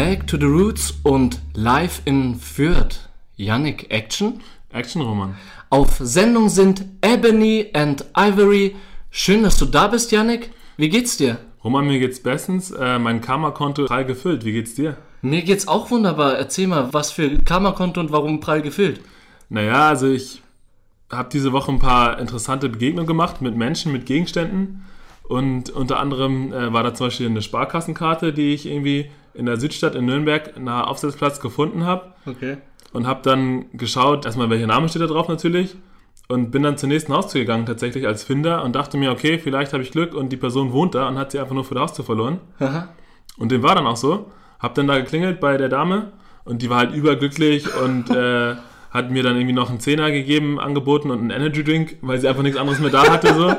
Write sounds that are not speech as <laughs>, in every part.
Back to the Roots und live in Fürth. Yannick, Action? Action-Roman. Auf Sendung sind Ebony and Ivory. Schön, dass du da bist, Yannick. Wie geht's dir? Roman, mir geht's bestens. Äh, mein Karma-Konto prall gefüllt. Wie geht's dir? Mir geht's auch wunderbar. Erzähl mal, was für Karma-Konto und warum prall gefüllt? Naja, also ich habe diese Woche ein paar interessante Begegnungen gemacht mit Menschen, mit Gegenständen. Und unter anderem äh, war da zum Beispiel eine Sparkassenkarte, die ich irgendwie in der Südstadt in Nürnberg nach Aufsatzplatz gefunden habe. Okay. Und habe dann geschaut, erstmal welcher Name steht da drauf natürlich. Und bin dann zur nächsten Haustür gegangen, tatsächlich als Finder. Und dachte mir, okay, vielleicht habe ich Glück und die Person wohnt da und hat sie einfach nur vor der Haustür verloren. Aha. Und dem war dann auch so. Hab dann da geklingelt bei der Dame und die war halt überglücklich und äh, hat mir dann irgendwie noch einen Zehner gegeben, angeboten und einen Energy Drink, weil sie einfach nichts anderes mehr da hatte so.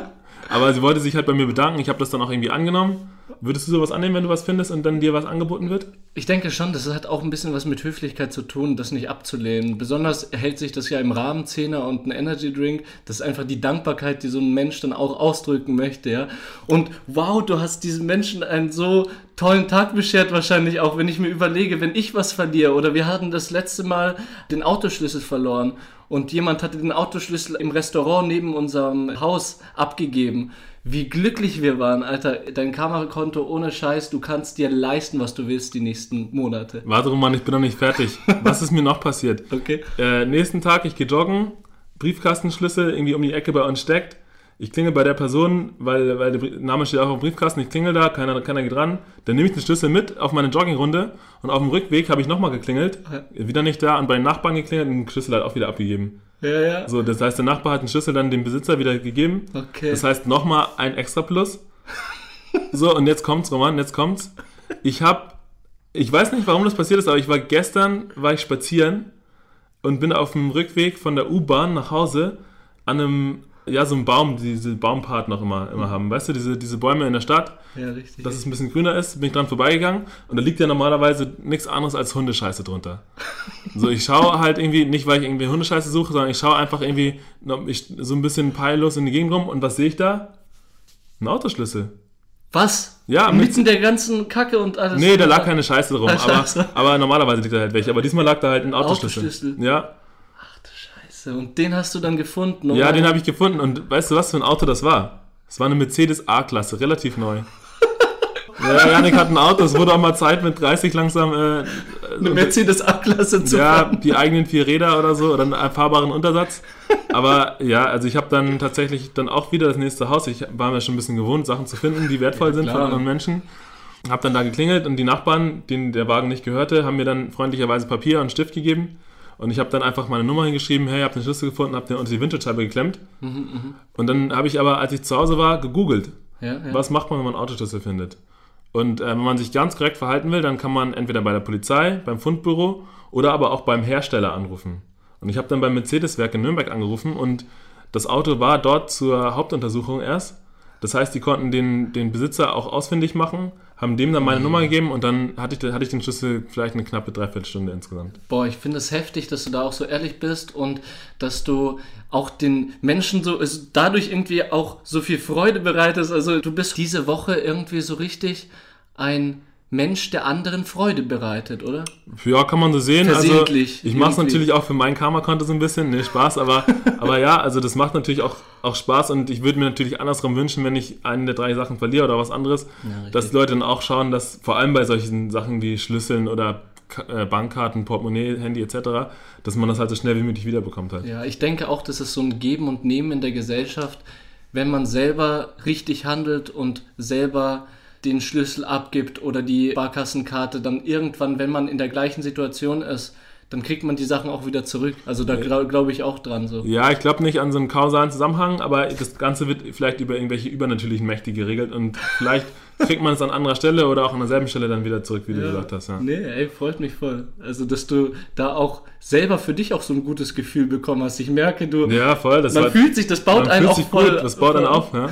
Aber sie wollte sich halt bei mir bedanken. Ich habe das dann auch irgendwie angenommen. Würdest du sowas annehmen, wenn du was findest und dann dir was angeboten wird? Ich denke schon, das hat auch ein bisschen was mit Höflichkeit zu tun, das nicht abzulehnen. Besonders hält sich das ja im Rahmen Zehner und ein Energy Drink. Das ist einfach die Dankbarkeit, die so ein Mensch dann auch ausdrücken möchte, ja. Und wow, du hast diesen Menschen einen so tollen Tag beschert wahrscheinlich auch, wenn ich mir überlege, wenn ich was verliere oder wir hatten das letzte Mal den Autoschlüssel verloren und jemand hatte den Autoschlüssel im Restaurant neben unserem Haus abgegeben. Wie glücklich wir waren, Alter. Dein Kamerakonto ohne Scheiß, du kannst dir leisten, was du willst die nächsten Monate. Warte, Roman, ich bin noch nicht fertig. <laughs> Was ist mir noch passiert? Okay. Äh, nächsten Tag, ich gehe joggen, Briefkastenschlüssel irgendwie um die Ecke bei uns steckt. Ich klingel bei der Person, weil, weil der Name steht auch auf dem Briefkasten, ich klingel da, keiner, keiner geht ran. Dann nehme ich den Schlüssel mit auf meine Joggingrunde und auf dem Rückweg habe ich nochmal geklingelt, wieder nicht da und bei den Nachbarn geklingelt und den Schlüssel halt auch wieder abgegeben. Ja, ja. So, das heißt, der Nachbar hat den Schlüssel dann dem Besitzer wieder gegeben. Okay. Das heißt, nochmal ein extra Plus. So, und jetzt kommt's, Roman, jetzt kommt's. Ich hab, ich weiß nicht, warum das passiert ist, aber ich war gestern, war ich spazieren und bin auf dem Rückweg von der U-Bahn nach Hause an einem, ja, so einem Baum, die diese Baumpart noch immer, immer haben. Weißt du, diese, diese Bäume in der Stadt, ja, richtig. dass es ein bisschen grüner ist, bin ich dran vorbeigegangen und da liegt ja normalerweise nichts anderes als Hundescheiße drunter. <laughs> So, ich schaue halt irgendwie, nicht weil ich irgendwie Hundescheiße suche, sondern ich schaue einfach irgendwie ich, so ein bisschen peillos in die Gegend rum und was sehe ich da? Ein Autoschlüssel. was? Ja, mit- Mitten der ganzen Kacke und alles. Nee, da lag keine Scheiße drum, Ah, aber, aber normalerweise liegt da halt welche. Aber diesmal lag da halt ein Autoschlüssel. Autoschlüssel. Ja, Scheiße. Und den hast du dann gefunden. ja oder? den habe ich gefunden und weißt du, was für ein Auto das war? Es war eine Mercedes A-Klasse, relativ neu. <laughs> Ja, Janik hat ein Auto, es wurde auch mal Zeit mit 30 langsam äh, Eine Mercedes A-Klasse zu ja, fahren. die eigenen vier Räder oder so oder einen erfahrbaren Untersatz. Aber ja, also ich habe dann tatsächlich dann auch wieder das nächste Haus. Ich war mir schon ein bisschen gewohnt, Sachen zu finden, die wertvoll sind klar. von anderen Menschen. Habe dann da geklingelt und die Nachbarn, denen der Wagen nicht gehörte, haben mir dann freundlicherweise Papier und Stift gegeben. Und ich habe dann einfach meine Nummer hingeschrieben, hey, ich habe den Schlüssel gefunden, habe den unter die Windschutzscheibe geklemmt. Und dann habe ich aber, als ich zu Hause war, gegoogelt. Ja, ja. Was macht man, wenn man einen Autoschlüssel findet? Und äh, wenn man sich ganz korrekt verhalten will, dann kann man entweder bei der Polizei, beim Fundbüro oder aber auch beim Hersteller anrufen. Und ich habe dann beim Mercedes-Werk in Nürnberg angerufen und das Auto war dort zur Hauptuntersuchung erst. Das heißt, die konnten den, den Besitzer auch ausfindig machen, haben dem dann meine Nummer gegeben und dann hatte ich, den- hatte ich den Schlüssel vielleicht eine knappe Dreiviertelstunde insgesamt. Boah, ich finde es heftig, dass du da auch so ehrlich bist und dass du auch den Menschen so es dadurch irgendwie auch so viel Freude bereitest. Also du bist diese Woche irgendwie so richtig ein Mensch, der anderen Freude bereitet, oder? Ja, kann man so sehen. Also ich mache es natürlich auch für mein Karma-Konto so ein bisschen. Nee, Spaß, aber, <laughs> aber ja, also das macht natürlich auch, auch Spaß und ich würde mir natürlich andersrum wünschen, wenn ich eine der drei Sachen verliere oder was anderes, richtig. dass die Leute dann auch schauen, dass vor allem bei solchen Sachen wie Schlüsseln oder äh, Bankkarten, Portemonnaie, Handy etc., dass man das halt so schnell wie möglich wiederbekommt halt. Ja, ich denke auch, das ist so ein Geben und Nehmen in der Gesellschaft, wenn man selber richtig handelt und selber den Schlüssel abgibt oder die Barkassenkarte, dann irgendwann, wenn man in der gleichen Situation ist, dann kriegt man die Sachen auch wieder zurück. Also da glaube glaub ich auch dran so. Ja, ich glaube nicht an so einen kausalen Zusammenhang, aber das Ganze wird vielleicht über irgendwelche übernatürlichen Mächte geregelt und vielleicht <laughs> kriegt man es an anderer Stelle oder auch an derselben Stelle dann wieder zurück, wie du gesagt hast. Ja. Nee, ey, freut mich voll. Also, dass du da auch selber für dich auch so ein gutes Gefühl bekommen hast. Ich merke, du, Ja, voll. Das man war, fühlt sich, das baut einen auch voll. gut. Das baut einen auf. Ja.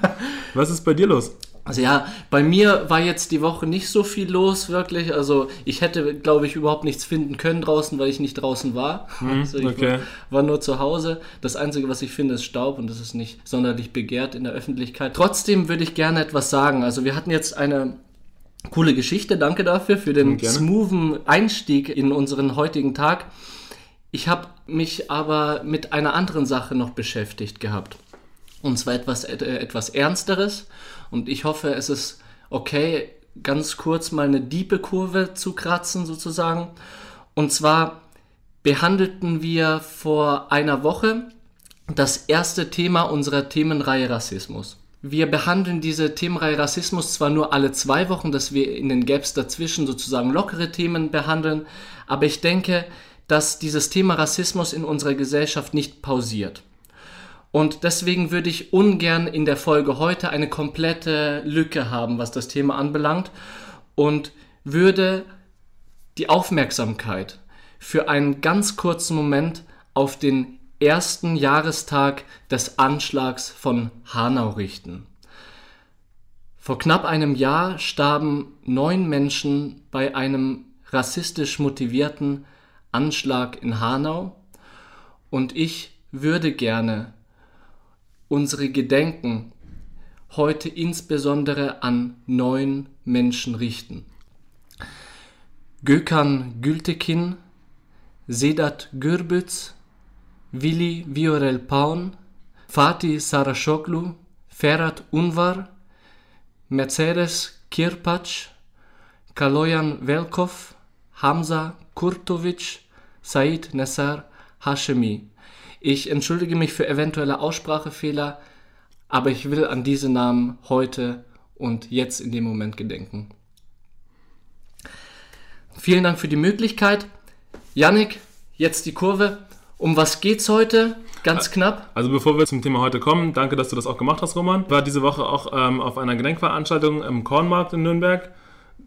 <laughs> Was ist bei dir los? Also ja, bei mir war jetzt die Woche nicht so viel los, wirklich. Also ich hätte, glaube ich, überhaupt nichts finden können draußen, weil ich nicht draußen war. <laughs> also ich Hm, okay. war, war nur zu Hause. Das Einzige, was ich finde, ist Staub und das ist nicht sonderlich begehrt in der Öffentlichkeit. Trotzdem würde ich gerne etwas sagen. Also wir hatten jetzt eine Coole Geschichte, danke dafür, für den Gerne. smoothen Einstieg in unseren heutigen Tag. Ich habe mich aber mit einer anderen Sache noch beschäftigt gehabt. Und zwar etwas, äh, etwas Ernsteres. Und ich hoffe, es ist okay, ganz kurz mal eine diepe Kurve zu kratzen, sozusagen. Und zwar behandelten wir vor einer Woche das erste Thema unserer Themenreihe Rassismus. Wir behandeln diese Themenreihe Rassismus zwar nur alle zwei Wochen, dass wir in den Gaps dazwischen sozusagen lockere Themen behandeln, aber ich denke, dass dieses Thema Rassismus in unserer Gesellschaft nicht pausiert. Und deswegen würde ich ungern in der Folge heute eine komplette Lücke haben, was das Thema anbelangt und würde die Aufmerksamkeit für einen ganz kurzen Moment auf den ersten Jahrestag des Anschlags von Hanau richten. Vor knapp einem Jahr starben neun Menschen bei einem rassistisch motivierten Anschlag in Hanau und ich würde gerne unsere Gedenken heute insbesondere an neun Menschen richten. Gökhan Gültekin, Sedat Gürbüz, Willi Viorel Paun, Fatih Sarashoglu, Ferhat Unvar, Mercedes Kirpac, Kaloyan Velkov, Hamza Kurtovic, Said Nessar Hashemi. Ich entschuldige mich für eventuelle Aussprachefehler, aber ich will an diese Namen heute und jetzt in dem Moment gedenken. Vielen Dank für die Möglichkeit. Yannick, jetzt die Kurve. Um was geht's heute? Ganz knapp. Also bevor wir zum Thema heute kommen, danke, dass du das auch gemacht hast, Roman. Ich war diese Woche auch ähm, auf einer Gedenkveranstaltung im Kornmarkt in Nürnberg.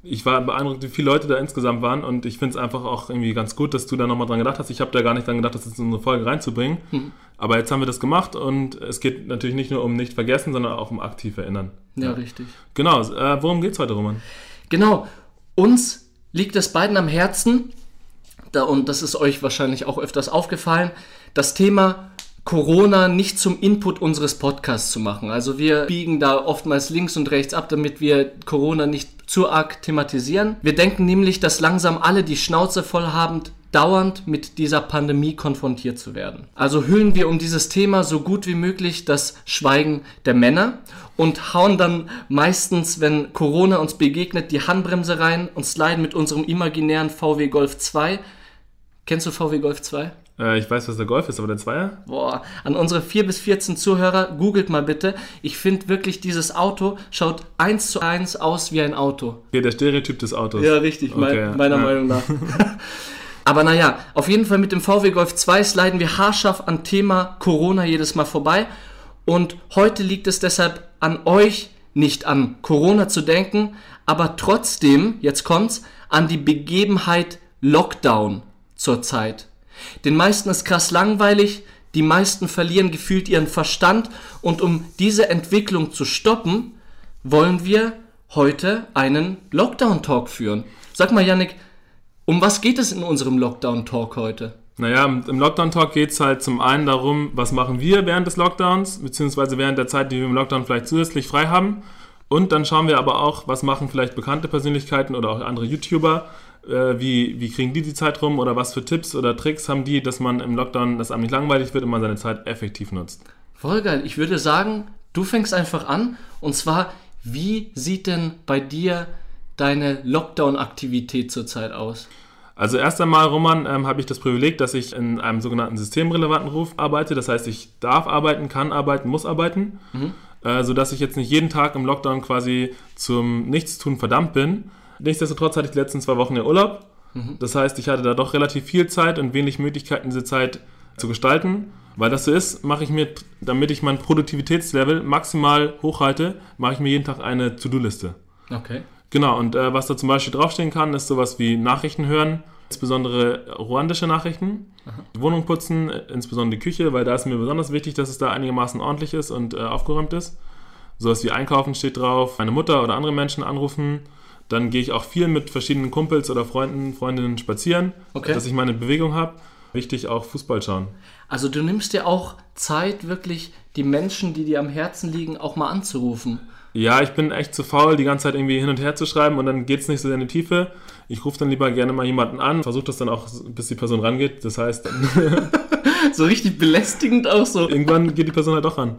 Ich war beeindruckt, wie viele Leute da insgesamt waren und ich finde es einfach auch irgendwie ganz gut, dass du da nochmal dran gedacht hast. Ich habe da gar nicht dran gedacht, das in unsere Folge reinzubringen. Hm. Aber jetzt haben wir das gemacht und es geht natürlich nicht nur um nicht vergessen, sondern auch um aktiv erinnern. Ja, richtig. Genau, äh, worum geht's heute, Roman? Genau. Uns liegt es beiden am Herzen, da, und das ist euch wahrscheinlich auch öfters aufgefallen, das Thema Corona nicht zum Input unseres Podcasts zu machen. Also wir biegen da oftmals links und rechts ab, damit wir Corona nicht zu arg thematisieren. Wir denken nämlich, dass langsam alle die Schnauze voll haben, dauernd mit dieser Pandemie konfrontiert zu werden. Also hüllen wir um dieses Thema so gut wie möglich das Schweigen der Männer und hauen dann meistens, wenn Corona uns begegnet, die Handbremse rein und sliden mit unserem imaginären VW Golf 2. Kennst du VW Golf 2? Äh, ich weiß, was der Golf ist, aber der Zweier? Boah, an unsere 4 bis 14 Zuhörer, googelt mal bitte. Ich finde wirklich, dieses Auto schaut eins zu eins aus wie ein Auto. Okay, der Stereotyp des Autos. Ja, richtig, mein, Okay, meiner ja. Meinung nach. <laughs> Aber naja, auf jeden Fall mit dem VW Golf 2 sliden wir haarscharf an Thema Corona jedes Mal vorbei. Und heute liegt es deshalb an euch, nicht an Corona zu denken, aber trotzdem, jetzt kommt's, an die Begebenheit Lockdown zurzeit. Den meisten ist krass langweilig, die meisten verlieren gefühlt ihren Verstand und um diese Entwicklung zu stoppen, wollen wir heute einen Lockdown-Talk führen. Sag mal, Yannick, um was geht es in unserem Lockdown-Talk heute? Naja, im Lockdown-Talk geht es halt zum einen darum, was machen wir während des Lockdowns, beziehungsweise während der Zeit, die wir im Lockdown vielleicht zusätzlich frei haben. Und dann schauen wir aber auch, was machen vielleicht bekannte Persönlichkeiten oder auch andere YouTuber, äh, wie, wie kriegen die die Zeit rum oder was für Tipps oder Tricks haben die, dass man im Lockdown, dass einem nicht langweilig wird und man seine Zeit effektiv nutzt. Voll geil. Ich würde sagen, du fängst einfach an. Und zwar, wie sieht denn bei dir deine Lockdown-Aktivität zurzeit aus? Also erst einmal, Roman, ähm, habe ich das Privileg, dass ich in einem sogenannten systemrelevanten Ruf arbeite. Das heißt, ich darf arbeiten, kann arbeiten, muss arbeiten, äh, sodass ich jetzt nicht jeden Tag im Lockdown quasi zum Nichtstun verdammt bin. Nichtsdestotrotz hatte ich die letzten zwei Wochen ja Urlaub. Das heißt, ich hatte da doch relativ viel Zeit und wenig Möglichkeiten, diese Zeit zu gestalten. Weil das so ist, mache ich mir, damit ich mein Produktivitätslevel maximal hochhalte, mache ich mir jeden Tag eine To-Do-Liste. Okay. Genau, und äh, was da zum Beispiel draufstehen kann, ist sowas wie Nachrichten hören, insbesondere ruandische Nachrichten, die Wohnung putzen, äh, insbesondere die Küche, weil da ist mir besonders wichtig, dass es da einigermaßen ordentlich ist und äh, aufgeräumt ist. Sowas wie Einkaufen steht drauf, meine Mutter oder andere Menschen anrufen. Dann gehe ich auch viel mit verschiedenen Kumpels oder Freunden, Freundinnen spazieren, Okay. dass ich meine Bewegung habe. Wichtig auch Fußball schauen. Also du nimmst dir auch Zeit, wirklich die Menschen, die dir am Herzen liegen, auch mal anzurufen Ja, ich bin echt zu faul, die ganze Zeit irgendwie hin und her zu schreiben und dann geht es nicht so sehr in die Tiefe. Ich rufe dann lieber gerne mal jemanden an, versuche das dann auch, bis die Person rangeht. Das heißt, dann <laughs> <laughs> <laughs> So richtig belästigend auch so. irgendwann geht die Person halt doch ran.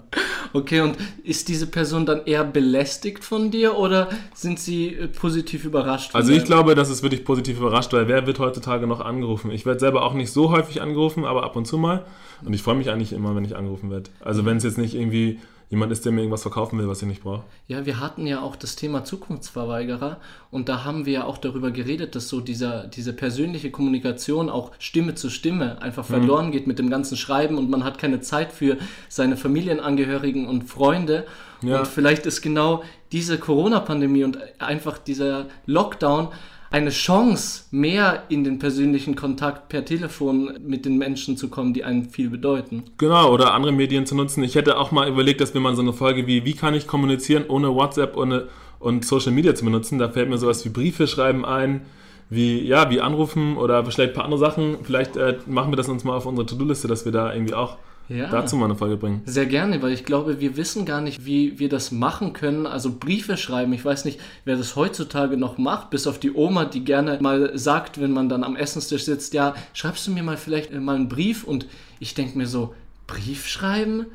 Okay, und ist diese Person dann eher belästigt von dir oder sind sie äh, positiv überrascht? von Also ich glaube, das ist wirklich positiv überrascht, weil wer wird heutzutage noch angerufen? Ich werde selber auch nicht so häufig angerufen, aber ab und zu mal. Und ich freue mich eigentlich immer, wenn ich angerufen werde. Also wenn es jetzt nicht irgendwie jemand ist, der mir irgendwas verkaufen will, was ich nicht brauche. Ja, wir hatten ja auch das Thema Zukunftsverweigerer und da haben wir ja auch darüber geredet, dass so dieser, diese persönliche Kommunikation auch Stimme zu Stimme einfach Mhm. verloren geht mit dem ganzen Schreiben und man hat keine Zeit für seine Familienangehörigen und Freunde. Ja. Und vielleicht ist genau diese Corona-Pandemie und einfach dieser Lockdown eine Chance, mehr in den persönlichen Kontakt per Telefon mit den Menschen zu kommen, die einem viel bedeuten. Genau, oder andere Medien zu nutzen. Ich hätte auch mal überlegt, dass wir mal so eine Folge wie Wie kann ich kommunizieren, ohne WhatsApp ohne, und Social Media zu benutzen. Da fällt mir sowas wie Briefe schreiben ein, wie, ja, wie anrufen oder vielleicht ein paar andere Sachen. Vielleicht äh, machen wir das uns mal auf unsere To-Do-Liste, dass wir da irgendwie auch Ja. dazu mal eine Folge bringen. Sehr gerne, weil ich glaube, wir wissen gar nicht, wie wir das machen können. Also Briefe schreiben, ich weiß nicht, wer das heutzutage noch macht, bis auf die Oma, die gerne mal sagt, wenn man dann am Essenstisch sitzt, ja, schreibst du mir mal vielleicht äh, mal einen Brief? Und ich denke mir so, Brief schreiben?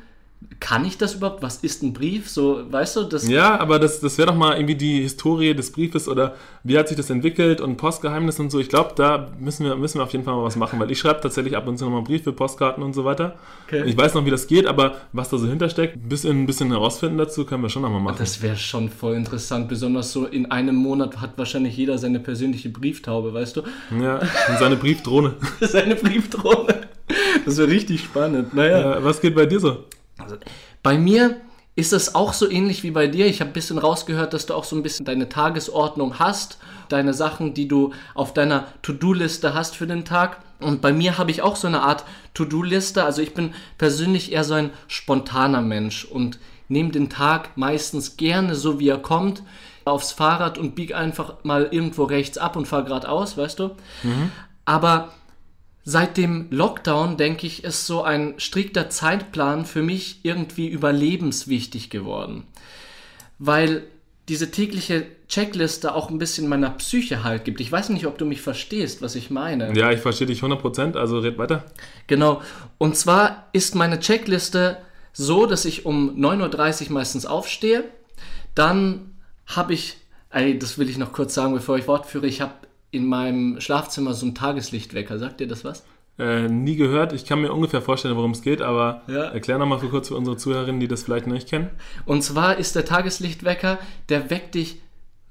Kann ich das überhaupt? Was ist ein Brief? So, weißt du, das Ja, aber das, das wäre doch mal irgendwie die Historie des Briefes oder wie hat sich das entwickelt und Postgeheimnis und so. Ich glaube, da müssen wir, müssen wir auf jeden Fall mal was machen, weil ich schreibe tatsächlich ab und zu nochmal Briefe, Postkarten und so weiter. Okay. Ich weiß noch, wie das geht, aber was da so hintersteckt, ein bisschen, ein bisschen herausfinden dazu, können wir schon nochmal machen. Das wäre schon voll interessant, besonders so in einem Monat hat wahrscheinlich jeder seine persönliche Brieftaube, weißt du? Ja, und seine Briefdrohne. <laughs> seine Briefdrohne. Das wäre richtig spannend. Naja. Ja, was geht bei dir so? Also, bei mir ist es auch so ähnlich wie bei dir. Ich habe ein bisschen rausgehört, dass du auch so ein bisschen deine Tagesordnung hast, deine Sachen, die du auf deiner To-Do-Liste hast für den Tag. Und bei mir habe ich auch so eine Art To-Do-Liste. Also ich bin persönlich eher so ein spontaner Mensch und nehme den Tag meistens gerne so, wie er kommt, aufs Fahrrad und bieg einfach mal irgendwo rechts ab und fahre geradeaus, weißt du? Aber Seit dem Lockdown, denke ich, ist so ein strikter Zeitplan für mich irgendwie überlebenswichtig geworden. Weil diese tägliche Checkliste auch ein bisschen meiner Psyche halt gibt. Ich weiß nicht, ob du mich verstehst, was ich meine. Ja, ich verstehe dich 100%, also red weiter. Genau. Und zwar ist meine Checkliste so, dass ich um 9.30 Uhr meistens aufstehe. Dann habe ich, ey, das will ich noch kurz sagen, bevor ich fortführe, ich habe in meinem Schlafzimmer so einen Tageslichtwecker. Sagt dir das was? Äh, nie gehört. Ich kann mir ungefähr vorstellen, worum es geht, aber Ja. erklär nochmal für kurz für unsere Zuhörerinnen, die das vielleicht noch nicht kennen. Und zwar ist der Tageslichtwecker, der weckt dich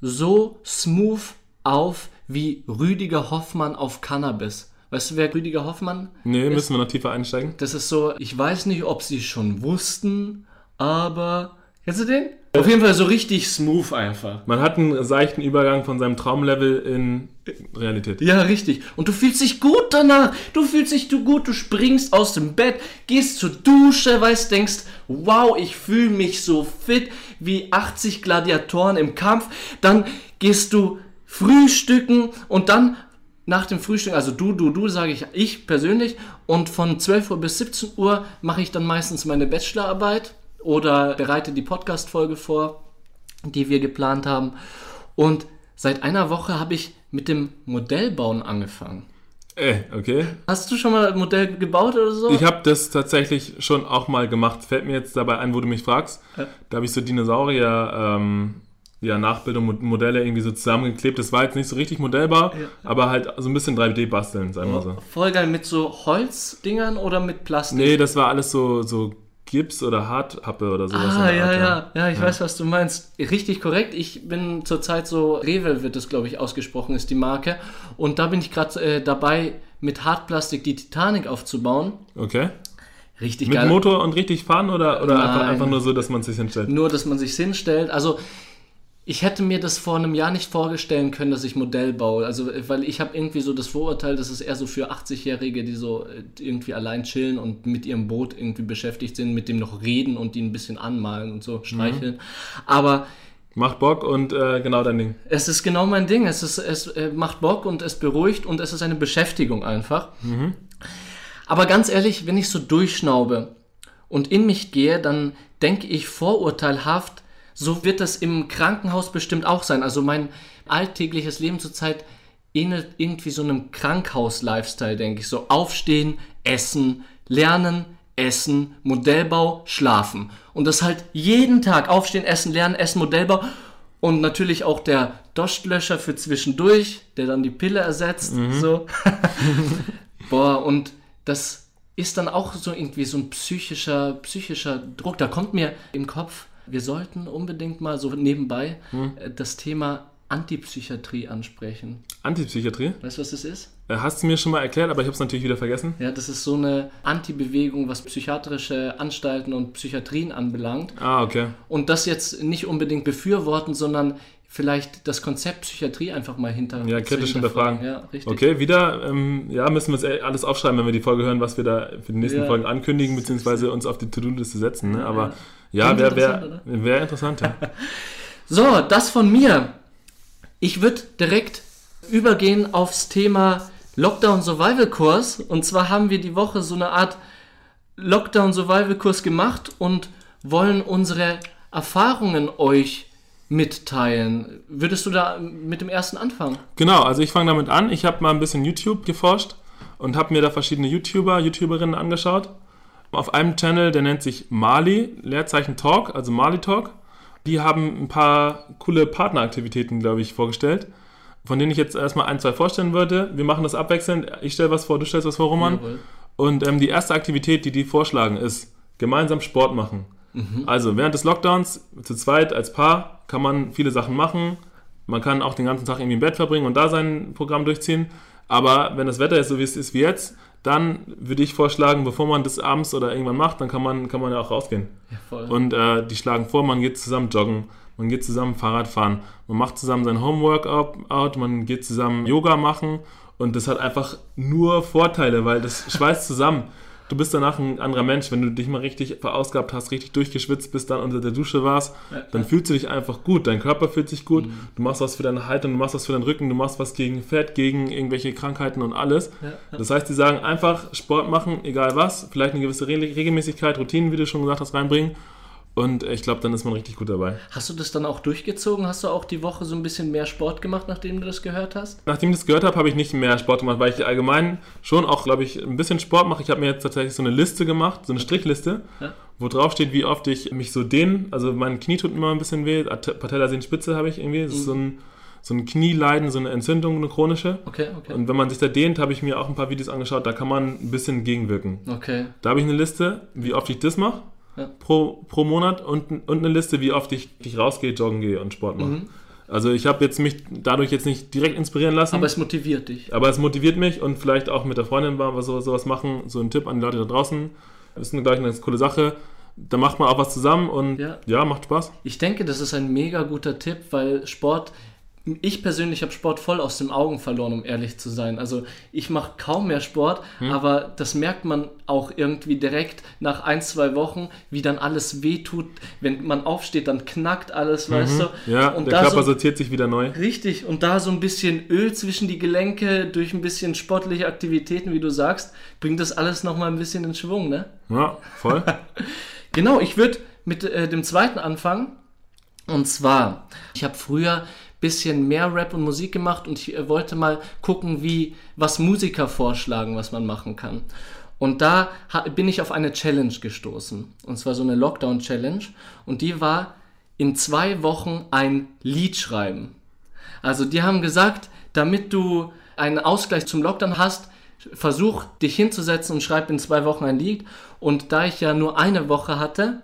so smooth auf wie Rüdiger Hoffmann auf Cannabis. Weißt du, wer Rüdiger Hoffmann Nee, müssen wir noch tiefer einsteigen. Das ist so, ich weiß nicht, ob sie schon wussten, aber. Kennst du den? Auf jeden Fall so richtig smooth einfach. Man hat einen seichten Übergang von seinem Traumlevel in Realität. Ja, richtig. Und du fühlst dich gut danach. Du fühlst dich du gut, du springst aus dem Bett, gehst zur Dusche, weißt, denkst, wow, ich fühle mich so fit wie 80 Gladiatoren im Kampf. Dann gehst du frühstücken und dann nach dem Frühstück, also du, du, du, sage ich, ich persönlich, und von 12 Uhr bis 17 Uhr mache ich dann meistens meine Bachelorarbeit oder bereite die Podcast-Folge vor, die wir geplant haben. Und seit einer Woche habe ich mit dem Modellbauen angefangen. Äh, okay. Hast du schon mal ein Modell gebaut oder so? Ich habe das tatsächlich schon auch mal gemacht. Fällt mir jetzt dabei ein, wo du mich fragst. Ja. Da habe ich so Dinosaurier, ähm, ja, Nachbildung, Mo- Modelle irgendwie so zusammengeklebt. Das war jetzt nicht so richtig modellbar, Ja. aber halt so ein bisschen 3D basteln, sagen wir so. Voll geil, mit so Holzdingern oder mit Plastik? Nee, das war alles so, so Gips oder Hartpappe oder sowas. in Ah, der ja, Art, ja, ja, ich weiß, was du meinst. Richtig korrekt. Ich bin zurzeit so, Rewe wird das, glaube ich, ausgesprochen, ist die Marke. Und da bin ich gerade äh, dabei, mit Hartplastik die Titanic aufzubauen. Okay. Richtig Mit geil. Motor und richtig fahren oder, oder einfach, einfach nur so, dass man sich hinstellt? Nur, dass man sich hinstellt. Also, ich hätte mir das vor einem Jahr nicht vorstellen können, dass ich Modell baue. Also, weil ich habe irgendwie so das Vorurteil, dass es eher so für 80-Jährige, die so äh, irgendwie allein chillen und mit ihrem Boot irgendwie beschäftigt sind, mit dem noch reden und die ein bisschen anmalen und so streicheln. Aber Macht Bock und äh, genau dein Ding. es ist genau mein Ding. Es, ist, es äh, macht Bock und es beruhigt und es ist eine Beschäftigung einfach. Aber ganz ehrlich, wenn ich so durchschnaube und in mich gehe, dann denke ich vorurteilhaft, so wird das im Krankenhaus bestimmt auch sein. Also mein alltägliches Leben zurzeit ähnelt irgendwie so einem Krankenhaus-Lifestyle, denke ich. So aufstehen, essen, lernen, essen, Modellbau, schlafen. Und das halt jeden Tag aufstehen, essen, lernen, essen, Modellbau. Und natürlich auch der Dostlöscher für zwischendurch, der dann die Pille ersetzt. So. <laughs> <laughs> Boah, und das ist dann auch so irgendwie so ein psychischer, psychischer Druck. Da kommt mir im Kopf, wir sollten unbedingt mal so nebenbei äh, das Thema Antipsychiatrie ansprechen. Antipsychiatrie? Weißt du, was das ist? Äh, Hast du mir schon mal erklärt, aber ich habe es natürlich wieder vergessen. Ja, das ist so eine Anti-Bewegung, was psychiatrische Anstalten und Psychiatrien anbelangt. Ah, okay. Und das jetzt nicht unbedingt befürworten, sondern vielleicht das Konzept Psychiatrie einfach mal hinter Ja, kritisch zu hinterfragen. Ja, richtig. Okay, wieder, ähm, ja, müssen wir uns eh alles aufschreiben, wenn wir die Folge hören, was wir da für die nächsten Ja. Folgen ankündigen, beziehungsweise uns auf die To-Do-Liste setzen. Ne? Aber ja, Klingt wäre wär, interessant, wär interessant. Ja. <laughs> So, das von mir. Ich würde direkt übergehen aufs Thema Lockdown Survival Kurs. Und zwar haben wir die Woche so eine Art Lockdown Survival Kurs gemacht und wollen unsere Erfahrungen euch mitteilen. Würdest du da mit dem ersten anfangen? Genau, also ich fange damit an. Ich habe mal ein bisschen YouTube geforscht und habe mir da verschiedene YouTuber, YouTuberinnen angeschaut. Auf einem Channel, der nennt sich Mali, Leerzeichen Talk, also Mali Talk. Die haben ein paar coole Partneraktivitäten, glaube ich, vorgestellt, von denen ich jetzt erstmal ein, zwei vorstellen würde. Wir machen das abwechselnd. Ich stelle was vor, du stellst was vor, Roman. Jawohl. Und ähm, die erste Aktivität, die die vorschlagen, ist gemeinsam Sport machen. Also während des Lockdowns zu zweit als Paar kann man viele Sachen machen. Man kann auch den ganzen Tag irgendwie im Bett verbringen und da sein Programm durchziehen. Aber wenn das Wetter jetzt so wie es ist wie jetzt, dann würde ich vorschlagen, bevor man das abends oder irgendwann macht, dann kann man, kann man ja auch rausgehen. Ja, voll. Und äh, die schlagen vor, man geht zusammen joggen, man geht zusammen Fahrrad fahren, man macht zusammen sein Homeworkout, man geht zusammen Yoga machen und das hat einfach nur Vorteile, weil das schweißt zusammen. Du bist danach ein anderer Mensch, wenn du dich mal richtig verausgabt hast, richtig durchgeschwitzt bist, dann unter der Dusche warst, dann fühlst du dich einfach gut, dein Körper fühlt sich gut, du machst was für deine Haltung, du machst was für deinen Rücken, du machst was gegen Fett, gegen irgendwelche Krankheiten und alles. Ja. Das heißt, die sagen einfach Sport machen, egal was, vielleicht eine gewisse Re Regelmäßigkeit, Routinen, wie du schon gesagt hast, reinbringen. Und ich glaube, dann ist man richtig gut dabei. Hast du das dann auch durchgezogen? Hast du auch die Woche so ein bisschen mehr Sport gemacht, nachdem du das gehört hast? Nachdem ich das gehört habe, habe ich nicht mehr Sport gemacht, weil ich allgemein schon auch, glaube ich, ein bisschen Sport mache. Ich habe mir jetzt tatsächlich so eine Liste gemacht, so eine Strichliste, Ja. wo drauf steht, wie oft ich mich so dehne. Also mein Knie tut immer ein bisschen weh, At- Patellasehnenspitze habe ich irgendwie. Das ist so ein, so ein Knieleiden, so eine Entzündung, eine chronische. Okay, okay. Und wenn man sich da dehnt, habe ich mir auch ein paar Videos angeschaut, da kann man ein bisschen gegenwirken. Okay. Da habe ich eine Liste, wie oft ich das mache Ja. pro, pro Monat und, und eine Liste, wie oft ich, ich rausgehe, joggen gehe und Sport mache. Mhm. Also ich habe jetzt mich dadurch jetzt nicht direkt inspirieren lassen, Aber aber, es motiviert dich. es motiviert mich und vielleicht auch mit der Freundin mal so, sowas machen, so ein Tipp an die Leute da draußen. Das ist eine, gleich eine ganz coole Sache. Da macht man auch was zusammen und Ja. ja, macht Spaß. Ich denke, das ist ein mega guter Tipp, weil Sport, ich persönlich habe Sport voll aus den Augen verloren, um ehrlich zu sein. Also ich mache kaum mehr Sport, Hm. aber das merkt man auch irgendwie direkt nach ein, zwei Wochen, wie dann alles wehtut. Wenn man aufsteht, dann knackt alles, weißt du. Mhm. Ja, und der Körper so, sortiert sich wieder neu. Richtig, und da so ein bisschen Öl zwischen die Gelenke durch ein bisschen sportliche Aktivitäten, wie du sagst, bringt das alles nochmal ein bisschen in Schwung, ne? Ja, voll. <laughs> Genau, ich würde mit äh, dem zweiten anfangen. Und zwar, ich habe früher bisschen mehr Rap und Musik gemacht und ich äh, wollte mal gucken, wie was Musiker vorschlagen, was man machen kann. Und da bin ich auf eine Challenge gestoßen. Und zwar so eine Lockdown-Challenge. Und die war in zwei Wochen ein Lied schreiben. Also die haben gesagt, damit du einen Ausgleich zum Lockdown hast, versuch dich hinzusetzen und schreib in zwei Wochen ein Lied. Und da ich ja nur eine Woche hatte,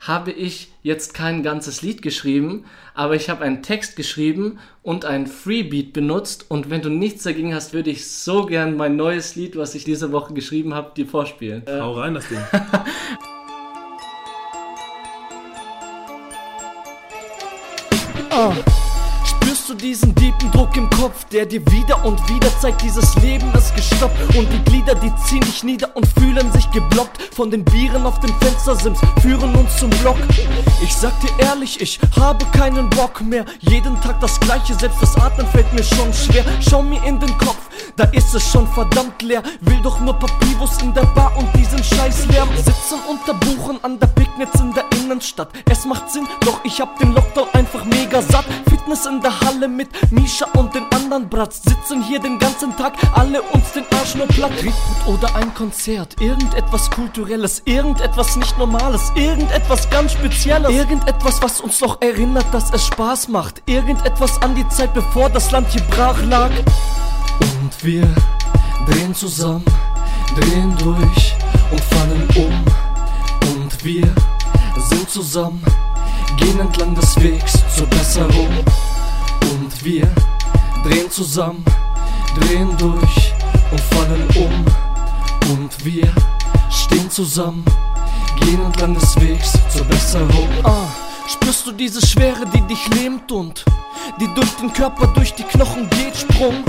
habe ich jetzt kein ganzes Lied geschrieben, aber ich habe einen Text geschrieben und ein Freebeat benutzt. Und wenn du nichts dagegen hast, würde ich so gern mein neues Lied, was ich diese Woche geschrieben habe, dir vorspielen. Äh, Hau rein, das Ding. <laughs> Spürst du diesen tiefen Druck im Kopf, der dir wieder und wieder zeigt, dieses Leben ist gestoppt und die Glieder, die ziehen dich nieder und fühlen sich geblockt von den Bieren auf den Fenstersims, führen uns zum Block. Ich sag dir ehrlich, ich habe keinen Bock mehr, jeden Tag das gleiche, selbst das Atmen fällt mir schon schwer. Schau mir in den Kopf, da ist es schon verdammt leer, will doch nur Papyrus in der Bar und diesen Scheißlärm. Sitzen unter Buchen an der Picknitz in der Innenstadt. Innenstadt. Es macht Sinn, doch ich hab den Lockdown einfach mega satt. Fitness in der Halle mit Misha und den anderen Bratz. Sitzen hier den ganzen Tag, alle uns den Arsch nur platt. Tribut oder ein Konzert, irgendetwas Kulturelles, irgendetwas nicht Normales, irgendetwas ganz Spezielles. Irgendetwas, was uns noch erinnert, dass es Spaß macht. Irgendetwas an die Zeit, bevor das Land hier brach lag. Und wir drehen zusammen, drehen durch und fallen um. Und wir sind zusammen, gehen entlang des Wegs zur Besserung. Und wir drehen zusammen, drehen durch und fallen um. Und wir stehen zusammen, gehen entlang des Wegs zur Besserung. Ah, spürst du diese Schwere, die dich lähmt und die durch den Körper, durch die Knochen geht, Sprung?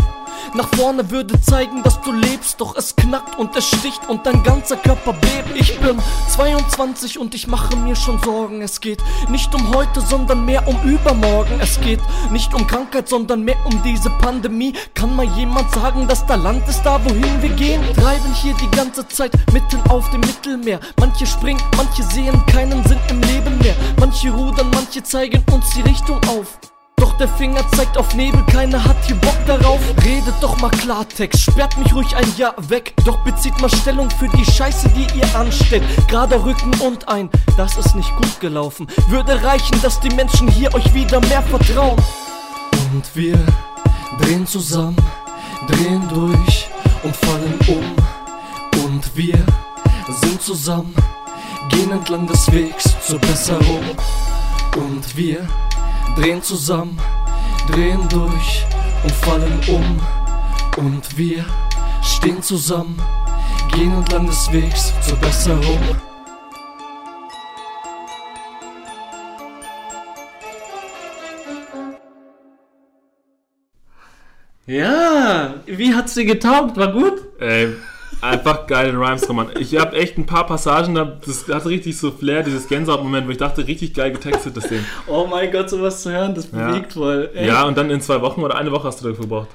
Nach vorne würde zeigen, dass du lebst, doch es knackt und es sticht und dein ganzer Körper bebt. Ich bin 22 und ich mache mir schon Sorgen. Es geht nicht um heute, sondern mehr um übermorgen. Es geht nicht um Krankheit, sondern mehr um diese Pandemie. Kann mal jemand sagen, dass da Land ist, da wohin wir gehen? Treiben hier die ganze Zeit mitten auf dem Mittelmeer. Manche springen, manche sehen keinen Sinn im Leben mehr. Manche rudern, manche zeigen uns die Richtung auf. Doch der Finger zeigt auf Nebel, keiner hat hier Bock darauf. Redet doch mal Klartext, sperrt mich ruhig ein Jahr weg. Doch bezieht mal Stellung für die Scheiße, die ihr anstellt. Gerade Rücken und ein, das ist nicht gut gelaufen. Würde reichen, dass die Menschen hier euch wieder mehr vertrauen. Und wir drehen zusammen, drehen durch und fallen um. Und wir sind zusammen, gehen entlang des Wegs zur Besserung. Und wir drehen zusammen, drehen durch und fallen um. Und wir stehen zusammen, gehen entlang des Wegs zur Besserung. Ja, wie hat's dir getaugt? War gut? Ey, einfach geile Rhymes, Roman. Ich habe echt ein paar Passagen, da- das hatte richtig so Flair, dieses Gänsehaut-Moment, wo ich dachte, richtig geil getextet, das Ding. Oh mein Gott, sowas zu hören, das Ja. bewegt voll. Ey. Ja, und dann in zwei Wochen oder eine Woche hast du dafür gebraucht.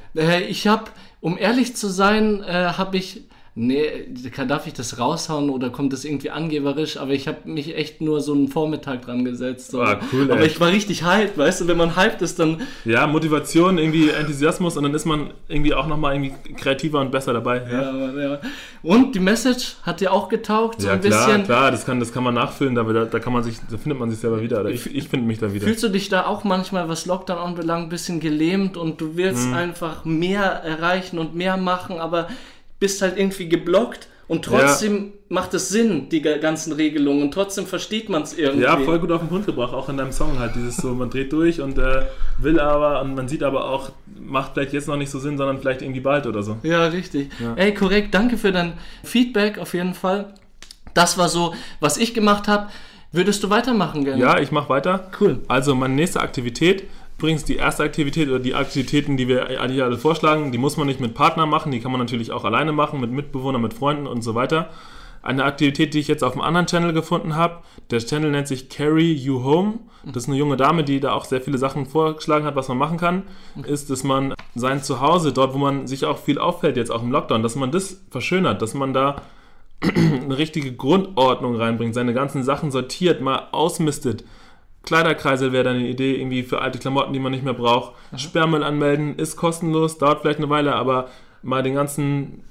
Ich habe, um ehrlich zu sein, äh, habe ich. Nee, darf ich das raushauen oder kommt das irgendwie angeberisch? Aber ich habe mich echt nur so einen Vormittag dran gesetzt. So. Ah, cool, Aber ey. ich war richtig hyped, weißt du, wenn man hyped ist, dann. Ja, Motivation, irgendwie Enthusiasmus und dann ist man irgendwie auch nochmal irgendwie kreativer und besser dabei. Ja, Ja, ja. Und die Message hat dir auch getaugt, so ja ein klar, bisschen. klar, das kann, das kann man nachfüllen, da, da, kann man sich, da findet man sich selber wieder. Oder ich, ich finde mich da wieder. Fühlst du dich da auch manchmal, was Lockdown anbelangt, ein bisschen gelähmt und du willst Mhm. einfach mehr erreichen und mehr machen, aber bist halt irgendwie geblockt und trotzdem macht es Sinn, die ga- ganzen Regelungen und trotzdem versteht man es irgendwie. Ja, voll gut auf den Punkt gebracht, auch in deinem Song halt. Dieses so, man dreht durch und äh, will aber und man sieht aber auch, macht vielleicht jetzt noch nicht so Sinn, sondern vielleicht irgendwie bald oder so. Ja, richtig. Ja. Ey, korrekt, danke für dein Feedback auf jeden Fall. Das war so, was ich gemacht habe. Würdest du weitermachen gerne? Ja, ich mache weiter. Cool. Also meine nächste Aktivität, übrigens die erste Aktivität oder die Aktivitäten, die wir eigentlich alle vorschlagen, die muss man nicht mit Partner machen, die kann man natürlich auch alleine machen, mit Mitbewohnern, mit Freunden und so weiter. Eine Aktivität, die ich jetzt auf einem anderen Channel gefunden habe, der Channel nennt sich Carry You Home. Das ist eine junge Dame, die da auch sehr viele Sachen vorgeschlagen hat, was man machen kann, ist, dass man sein Zuhause, dort wo man sich auch viel auffällt, jetzt auch im Lockdown, dass man das verschönert, dass man da <clears throat> eine richtige Grundordnung reinbringt, seine ganzen Sachen sortiert, mal ausmistet. Kleiderkreisel wäre dann eine Idee, irgendwie für alte Klamotten, die man nicht mehr braucht. Sperrmüll anmelden ist kostenlos, dauert vielleicht eine Weile, aber mal den ganzen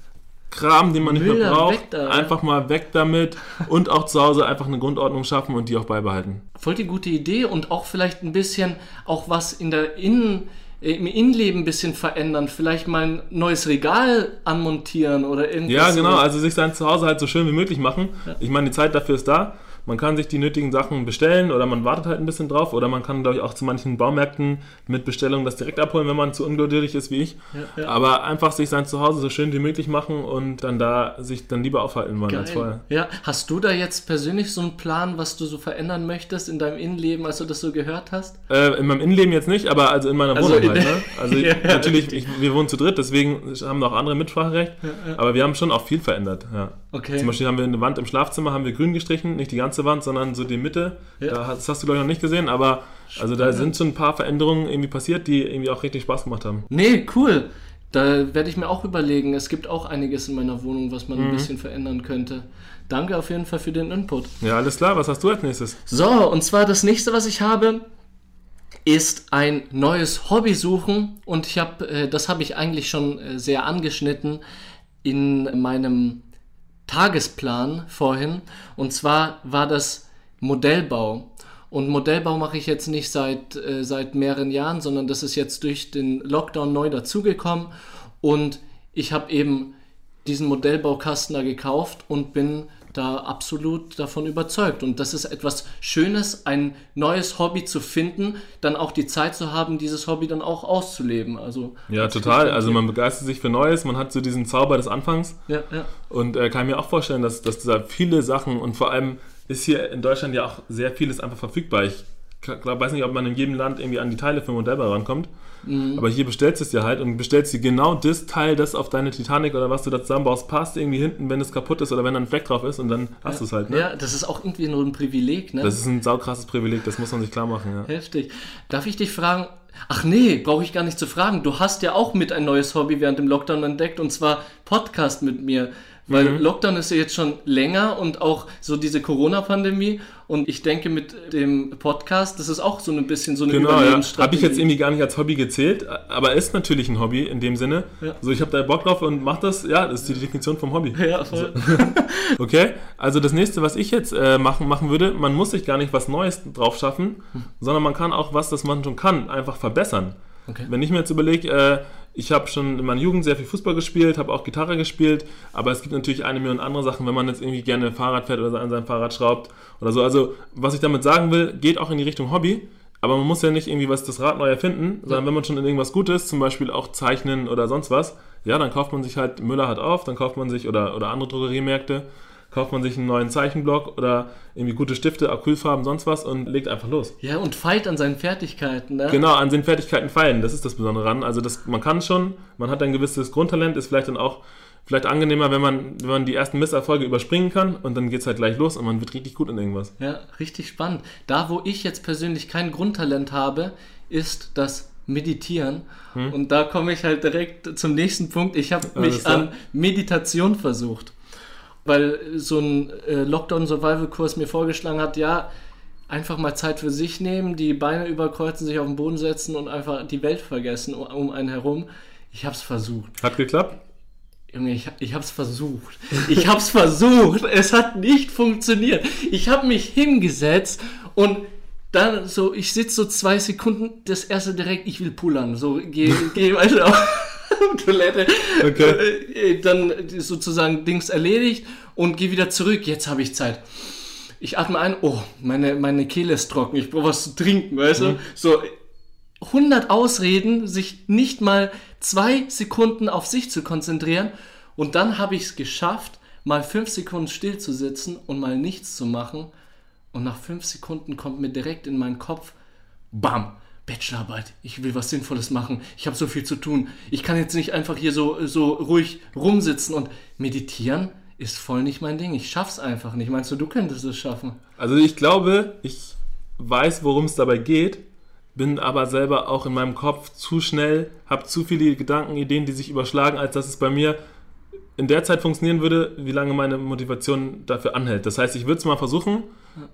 Kram, den man nicht Müll mehr braucht, da, ja. einfach mal weg damit und auch zu Hause einfach eine Grundordnung schaffen und die auch beibehalten. Voll die gute Idee und auch vielleicht ein bisschen auch was in der Innen, äh, im Innenleben ein bisschen verändern. Vielleicht mal ein neues Regal anmontieren oder irgendwas. Ja, genau, also sich sein Zuhause halt so schön wie möglich machen. Ich meine, die Zeit dafür ist da. Man kann sich die nötigen Sachen bestellen oder man wartet halt ein bisschen drauf oder man kann, glaube ich, auch zu manchen Baumärkten mit Bestellung das direkt abholen, wenn man zu ungeduldig ist wie ich. Ja, ja. Aber einfach sich sein Zuhause so schön wie möglich machen und dann da sich dann lieber aufhalten wollen als vorher. Geil. Ja, hast du da jetzt persönlich so einen Plan, was du so verändern möchtest in deinem Innenleben, als du das so gehört hast? Äh, in meinem Innenleben jetzt nicht, aber also in meiner Also Wohnung in halt. Ne? <laughs> Also Ja, natürlich, ich, wir wohnen zu dritt, deswegen haben noch andere Mitspracherecht. Aber wir haben schon auch viel verändert. Ja. Okay. Zum Beispiel haben wir eine Wand im Schlafzimmer haben wir grün gestrichen, nicht die ganze Wand, sondern so die Mitte. Ja. Da, hast- das hast du glaube ich noch nicht gesehen, aber also da sind schon ein paar Veränderungen irgendwie passiert, die irgendwie auch richtig Spaß gemacht haben. Nee, cool. Da werde ich mir auch überlegen. Es gibt auch einiges in meiner Wohnung, was man ein bisschen verändern könnte. danke auf jeden Fall für den Input. Ja, alles klar. Was hast du als nächstes? So, und zwar das nächste, was ich habe, ist ein neues Hobby suchen und ich habe, äh, das habe ich eigentlich schon äh, sehr angeschnitten in meinem Tagesplan vorhin. Und zwar war das Modellbau. Und Modellbau mache ich jetzt nicht seit, äh, seit mehreren Jahren, sondern das ist jetzt durch den Lockdown neu dazugekommen. Und ich habe eben diesen Modellbaukasten da gekauft und bin da absolut davon überzeugt. Und das ist etwas Schönes, ein neues Hobby zu finden, dann auch die Zeit zu haben, dieses Hobby dann auch auszuleben. Also, Ja, total. Also man begeistert sich für Neues, man hat so diesen Zauber des Anfangs. ja, ja. Und äh, kann mir auch vorstellen, dass, dass da viele Sachen und vor allem ist hier in Deutschland ja auch sehr vieles einfach verfügbar. Ich glaub, weiß nicht, ob man in jedem Land irgendwie an die Teile für Modellbau rankommt. Aber hier bestellst du es dir halt und bestellst dir genau das Teil, das auf deine Titanic oder was du da zusammenbaust, passt irgendwie hinten, wenn es kaputt ist oder wenn da ein Fleck drauf ist und dann hast du es halt. Ne? ja, das ist auch irgendwie nur ein Privileg, ne? Das ist ein saukrasses Privileg, das muss man sich klar machen. Ja. Heftig. Darf ich dich fragen? Ach nee, brauche ich gar nicht zu fragen. Du hast ja auch mit ein neues Hobby während dem Lockdown entdeckt und zwar Podcast mit mir. Weil Mhm. Lockdown ist ja jetzt schon länger und auch so diese Corona-Pandemie. Und ich denke, mit dem Podcast, das ist auch so ein bisschen so eine Genau, ja. Überlebensstrategie. Habe ich jetzt irgendwie gar nicht als Hobby gezählt, aber ist natürlich ein Hobby in dem Sinne. Ja. So, ich habe da Bock drauf und mach das. Ja, das ist die Definition vom Hobby. Ja, voll. <laughs> Okay, also das nächste, was ich jetzt äh, machen, machen würde, man muss sich gar nicht was Neues drauf schaffen, sondern man kann auch was, das man schon kann, einfach verbessern. Okay. Wenn ich mir jetzt überlege, äh, ich habe schon in meiner Jugend sehr viel Fußball gespielt, habe auch Gitarre gespielt, aber es gibt natürlich eine Million andere Sachen, wenn man jetzt irgendwie gerne Fahrrad fährt oder an seinem Fahrrad schraubt oder so. Also, was ich damit sagen will, geht auch in die Richtung Hobby, aber man muss ja nicht irgendwie was das Rad neu erfinden, sondern wenn man schon in irgendwas gut ist, zum Beispiel auch zeichnen oder sonst was, ja, dann kauft man sich halt, Müller hat auf, dann kauft man sich, oder, oder andere Drogeriemärkte, kauft man sich einen neuen Zeichenblock oder irgendwie gute Stifte, Acrylfarben, sonst was und legt einfach los. Ja, und feilt an seinen Fertigkeiten, ne? Genau, an den Fertigkeiten feilen, das ist das Besondere ran. Also das, man kann schon, man hat ein gewisses Grundtalent, ist vielleicht dann auch vielleicht angenehmer, wenn man, wenn man die ersten Misserfolge überspringen kann und dann geht es halt gleich los und man wird richtig gut in irgendwas. Ja, richtig spannend. Da, wo ich jetzt persönlich kein Grundtalent habe, ist das Meditieren. Und da komme ich halt direkt zum nächsten Punkt. Ich habe Hm. Mich an Meditation versucht. Weil so ein äh, Lockdown-Survival-Kurs mir vorgeschlagen hat, ja, einfach mal Zeit für sich nehmen, die Beine überkreuzen, sich auf den Boden setzen und einfach die Welt vergessen um, einen herum. Ich habe es versucht. Hat geklappt? Junge, ich, ich hab's versucht. Ich hab's versucht. <laughs> Es hat nicht funktioniert. Ich habe mich hingesetzt und dann so, ich sitze so zwei Sekunden, das erste direkt, ich will pullern. So, geh, geh weiter auf <laughs> <laughs> Toilette. Okay. Äh, Dann sozusagen Dings erledigt und geh wieder zurück. Jetzt habe ich Zeit. Ich atme ein, oh, meine, meine Kehle ist trocken, ich brauche was zu trinken, weißt du? So 100 Ausreden, sich nicht mal zwei Sekunden auf sich zu konzentrieren. Und dann habe ich es geschafft, mal fünf Sekunden still zu sitzen und mal nichts zu machen. Und nach fünf Sekunden kommt mir direkt in meinen Kopf, bam, Bachelorarbeit, ich will was Sinnvolles machen, ich habe so viel zu tun. Ich kann jetzt nicht einfach hier so, so ruhig rumsitzen und meditieren ist voll nicht mein Ding. Ich schaff's einfach nicht. Meinst du, du könntest es schaffen? Also ich glaube, ich weiß, worum es dabei geht, bin aber selber auch in meinem Kopf zu schnell, habe zu viele Gedanken, Ideen, die sich überschlagen, als dass es bei mir in der Zeit funktionieren würde, wie lange meine Motivation dafür anhält. Das heißt, ich würde es mal versuchen,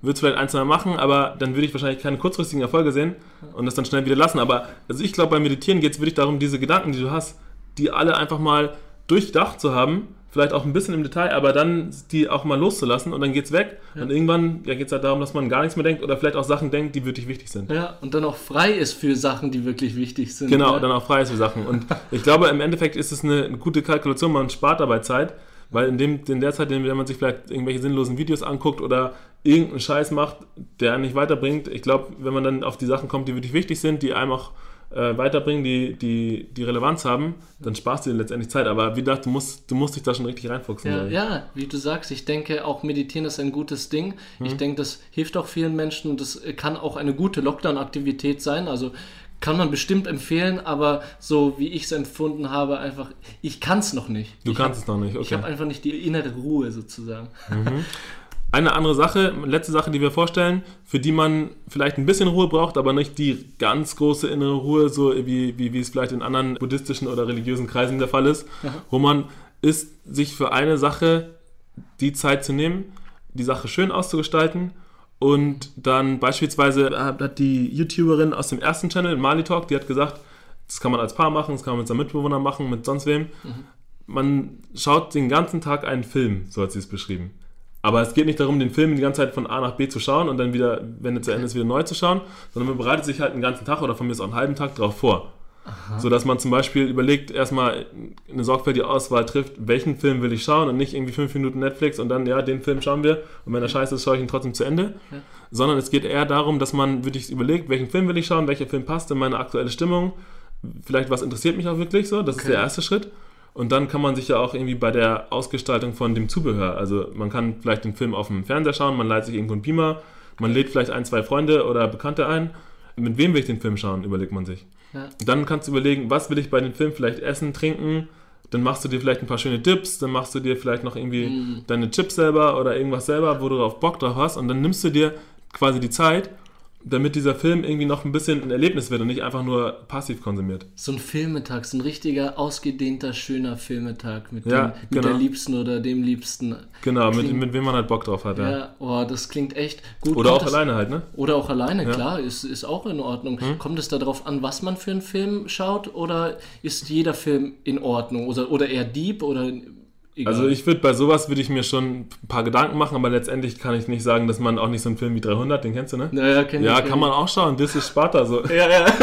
würde es vielleicht ein, zwei Mal machen, aber dann würde ich wahrscheinlich keine kurzfristigen Erfolge sehen und das dann schnell wieder lassen. Aber also ich glaube, beim Meditieren geht es wirklich darum, diese Gedanken, die du hast, die alle einfach mal durchdacht zu haben, vielleicht auch ein bisschen im Detail, aber dann die auch mal loszulassen und dann geht's weg. Und irgendwann ja, geht es halt darum, dass man gar nichts mehr denkt oder vielleicht auch Sachen denkt, die wirklich wichtig sind. Ja, und dann auch frei ist für Sachen, die wirklich wichtig sind. Genau, ja. dann auch frei ist für Sachen. Und <laughs> ich glaube, im Endeffekt ist es eine, eine gute Kalkulation, man spart dabei Zeit, weil in, dem, in der Zeit, in der man sich vielleicht irgendwelche sinnlosen Videos anguckt oder irgendeinen Scheiß macht, der einen nicht weiterbringt, ich glaube, wenn man dann auf die Sachen kommt, die wirklich wichtig sind, die einem auch äh, weiterbringen, die, die, die Relevanz haben, dann sparst du dir letztendlich Zeit. Aber wie gesagt, du musst, du musst dich da schon richtig reinfuchsen. Ja, ich. ja, wie du sagst, ich denke, auch Meditieren ist ein gutes Ding. Mhm. Ich denke, das hilft auch vielen Menschen und das kann auch eine gute Lockdown-Aktivität sein. Also kann man bestimmt empfehlen, aber so wie ich es empfunden habe, einfach, ich kann es noch nicht. Du ich kannst hab, es noch nicht, Ich okay. habe einfach nicht die innere Ruhe sozusagen. <laughs> Eine andere Sache, letzte Sache, die wir vorstellen, für die man vielleicht ein bisschen Ruhe braucht, aber nicht die ganz große innere Ruhe, so wie, wie, wie es vielleicht in anderen buddhistischen oder religiösen Kreisen der Fall ist, wo man ist, sich für eine Sache die Zeit zu nehmen, die Sache schön auszugestalten und dann beispielsweise hat die YouTuberin aus dem ersten Channel, Mali Talk, die hat gesagt, das kann man als Paar machen, das kann man mit seinem Mitbewohner machen, mit sonst wem. Man schaut den ganzen Tag einen Film, so hat sie es beschrieben. Aber es geht nicht darum, den Film die ganze Zeit von A nach B zu schauen und dann wieder, wenn er zu Ende ist, wieder neu zu schauen, sondern man bereitet sich halt einen ganzen Tag oder von mir ist auch einen halben Tag drauf vor. So dass man zum Beispiel überlegt, erstmal eine sorgfältige Auswahl trifft, welchen Film will ich schauen und nicht irgendwie fünf Minuten Netflix und dann, ja, den Film schauen wir und wenn er scheiße ist, schaue ich ihn trotzdem zu Ende. Ja. Sondern es geht eher darum, dass man wirklich überlegt, welchen Film will ich schauen, welcher Film passt in meine aktuelle Stimmung, vielleicht was interessiert mich auch wirklich so, das ist Okay. der erste Schritt. Und dann kann man sich ja auch irgendwie bei der Ausgestaltung von dem Zubehör, also man kann vielleicht den Film auf dem Fernseher schauen, man leiht sich irgendwo einen Beamer, man lädt vielleicht ein, zwei Freunde oder Bekannte ein. Mit wem will ich den Film schauen, überlegt man sich. Ja. Dann kannst du überlegen, was will ich bei dem Film vielleicht essen, trinken. Dann machst du dir vielleicht ein paar schöne Dips, dann machst du dir vielleicht noch irgendwie Mm. deine Chips selber oder irgendwas selber, wo du darauf Bock drauf hast. Und dann nimmst du dir quasi die Zeit, damit dieser Film irgendwie noch ein bisschen ein Erlebnis wird und nicht einfach nur passiv konsumiert. So ein Filmetag, so ein richtiger, ausgedehnter, schöner Filmetag mit, Ja, dem, mit genau. der Liebsten oder dem Liebsten. Genau, mit, Klingt- mit wem man halt Bock drauf hat. Ja, Ja. oh, das klingt echt gut. Oder Kommt auch das, alleine halt, ne? Oder auch alleine, Ja. Hm? klar, ist, ist auch in Ordnung. Kommt es darauf an, was man für einen Film schaut oder ist jeder Film in Ordnung? Oder, oder eher Deep oder egal? Also ich würde bei sowas würde ich mir schon ein paar Gedanken machen, aber letztendlich kann ich nicht sagen, dass man auch nicht so einen Film wie 300, den kennst du, ne? naja, kenn Ja, ich, kenn kann man auch schauen, das ist Sparta so. <laughs> Ja, ja. <laughs>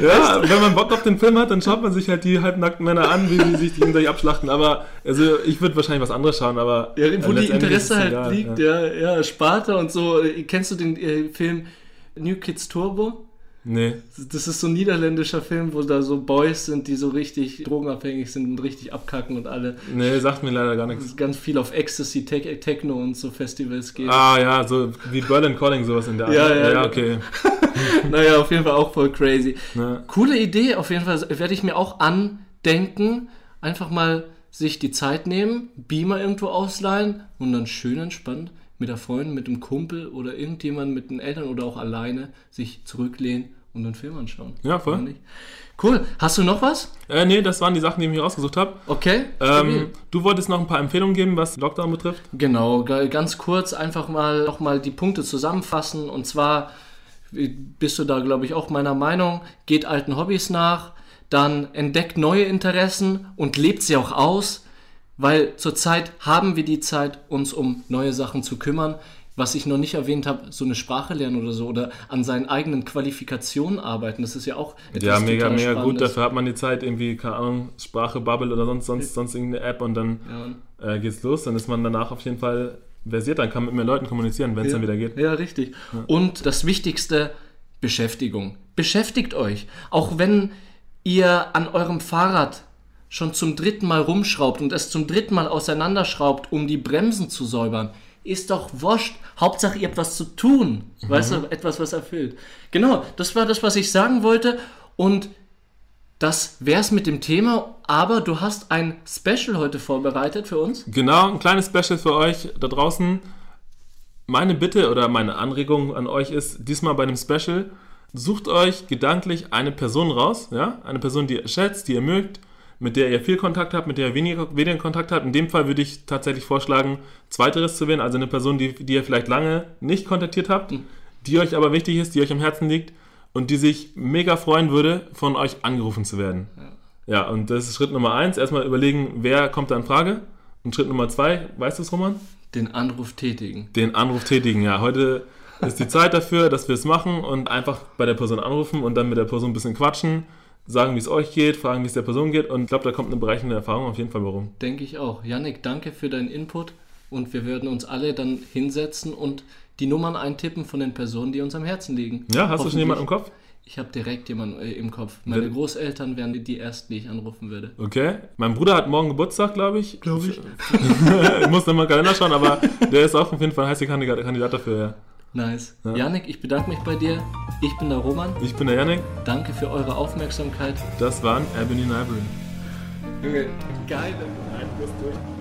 Ja, wenn man Bock auf den Film hat, dann schaut man sich halt die halbnackten Männer an, wie sie sich gegenseitig abschlachten. Aber also ich würde wahrscheinlich was anderes schauen, aber ja wo äh, die Interesse es halt egal, liegt, Ja. ja. ja, Sparta und so. Kennst du den äh, Film New Kids Turbo? Nee. Das ist so ein niederländischer Film, wo da so Boys sind, die so richtig drogenabhängig sind und richtig abkacken und alle Nee, sagt mir leider gar nichts. ganz viel auf Ecstasy, Tech, Techno und so Festivals gehen. Ah ja, so wie Berlin Calling sowas in der Art. Ja, ja, ja, ja. okay. <laughs> Naja, auf jeden Fall auch voll crazy. Ne? Coole Idee, auf jeden Fall werde ich mir auch andenken. Einfach mal sich die Zeit nehmen, Beamer irgendwo ausleihen und dann schön entspannt mit der Freundin, mit dem Kumpel oder irgendjemand mit den Eltern oder auch alleine sich zurücklehnen und einen Film anschauen. Ja, voll. Cool. Hast du noch was? Äh, nee, das waren die Sachen, die ich mir rausgesucht habe. Okay. Ähm, du wolltest noch ein paar Empfehlungen geben, was Lockdown betrifft? Genau, ga- ganz kurz einfach mal nochmal die Punkte zusammenfassen. Und zwar bist du da, glaube ich, auch meiner Meinung, geht alten Hobbys nach, dann entdeckt neue Interessen und lebt sie auch aus, weil zurzeit haben wir die Zeit, uns um neue Sachen zu kümmern. Was ich noch nicht erwähnt habe, so eine Sprache lernen oder so oder an seinen eigenen Qualifikationen arbeiten, das ist ja auch etwas Ja, mega, mega gut. Dafür hat man die Zeit, irgendwie, keine Ahnung, Sprache, Bubble oder sonst, sonst, sonst irgendeine App und dann Ja, äh, geht's los. Dann ist man danach auf jeden Fall versiert, dann kann man mit mehr Leuten kommunizieren, wenn es Ja. dann wieder geht. Ja, richtig. Und das Wichtigste, Beschäftigung. Beschäftigt euch. Auch wenn ihr an eurem Fahrrad schon zum dritten Mal rumschraubt und es zum dritten Mal auseinanderschraubt, um die Bremsen zu säubern. Ist doch wurscht. Hauptsache, ihr habt was zu tun. Weißt du, etwas, was erfüllt. Genau, das war das, was ich sagen wollte. Und das wär's mit dem Thema. Aber du hast ein Special heute vorbereitet für uns. Genau, ein kleines Special für euch da draußen. Meine Bitte oder meine Anregung an euch ist, diesmal bei dem Special, sucht euch gedanklich eine Person raus, ja? Eine Person, die ihr schätzt, die ihr mögt, mit der ihr viel Kontakt habt, mit der ihr weniger, weniger Kontakt habt. In dem Fall würde ich tatsächlich vorschlagen, zweiteres zu wählen, also eine Person, die, die ihr vielleicht lange nicht kontaktiert habt, die euch aber wichtig ist, die euch am Herzen liegt und die sich mega freuen würde, von euch angerufen zu werden. Ja, und das ist Schritt Nummer eins. Erstmal überlegen, wer kommt da in Frage. Und Schritt Nummer zwei, weißt du es, Roman? Den Anruf tätigen. Den Anruf tätigen. Ja, heute ist die Zeit dafür, dass wir es machen und einfach bei der Person anrufen und dann mit der Person ein bisschen quatschen, sagen, wie es euch geht, fragen, wie es der Person geht. Und ich glaube, da kommt eine bereichernde Erfahrung auf jeden Fall warum. Denke ich auch. Yannick, danke für deinen Input und wir werden uns alle dann hinsetzen und die Nummern eintippen von den Personen, die uns am Herzen liegen. Ja, hast du schon jemanden im Kopf? Ich habe direkt jemanden äh, im Kopf. Meine Wer- Großeltern wären die, die ersten, die ich anrufen würde. Okay. Mein Bruder hat morgen Geburtstag, glaube ich. Glaube ich. <laughs> ich muss nochmal Kalender schauen, aber der ist auch auf jeden Fall ein heißer Kandidat, Kandidat dafür, ja. Nice. Ja. Yannick, ich bedanke mich bei dir. Ich bin der Roman. Ich bin der Yannick. Danke für eure Aufmerksamkeit. Das waren Ebony Ivory. Junge, geil. Nein, du bist durch.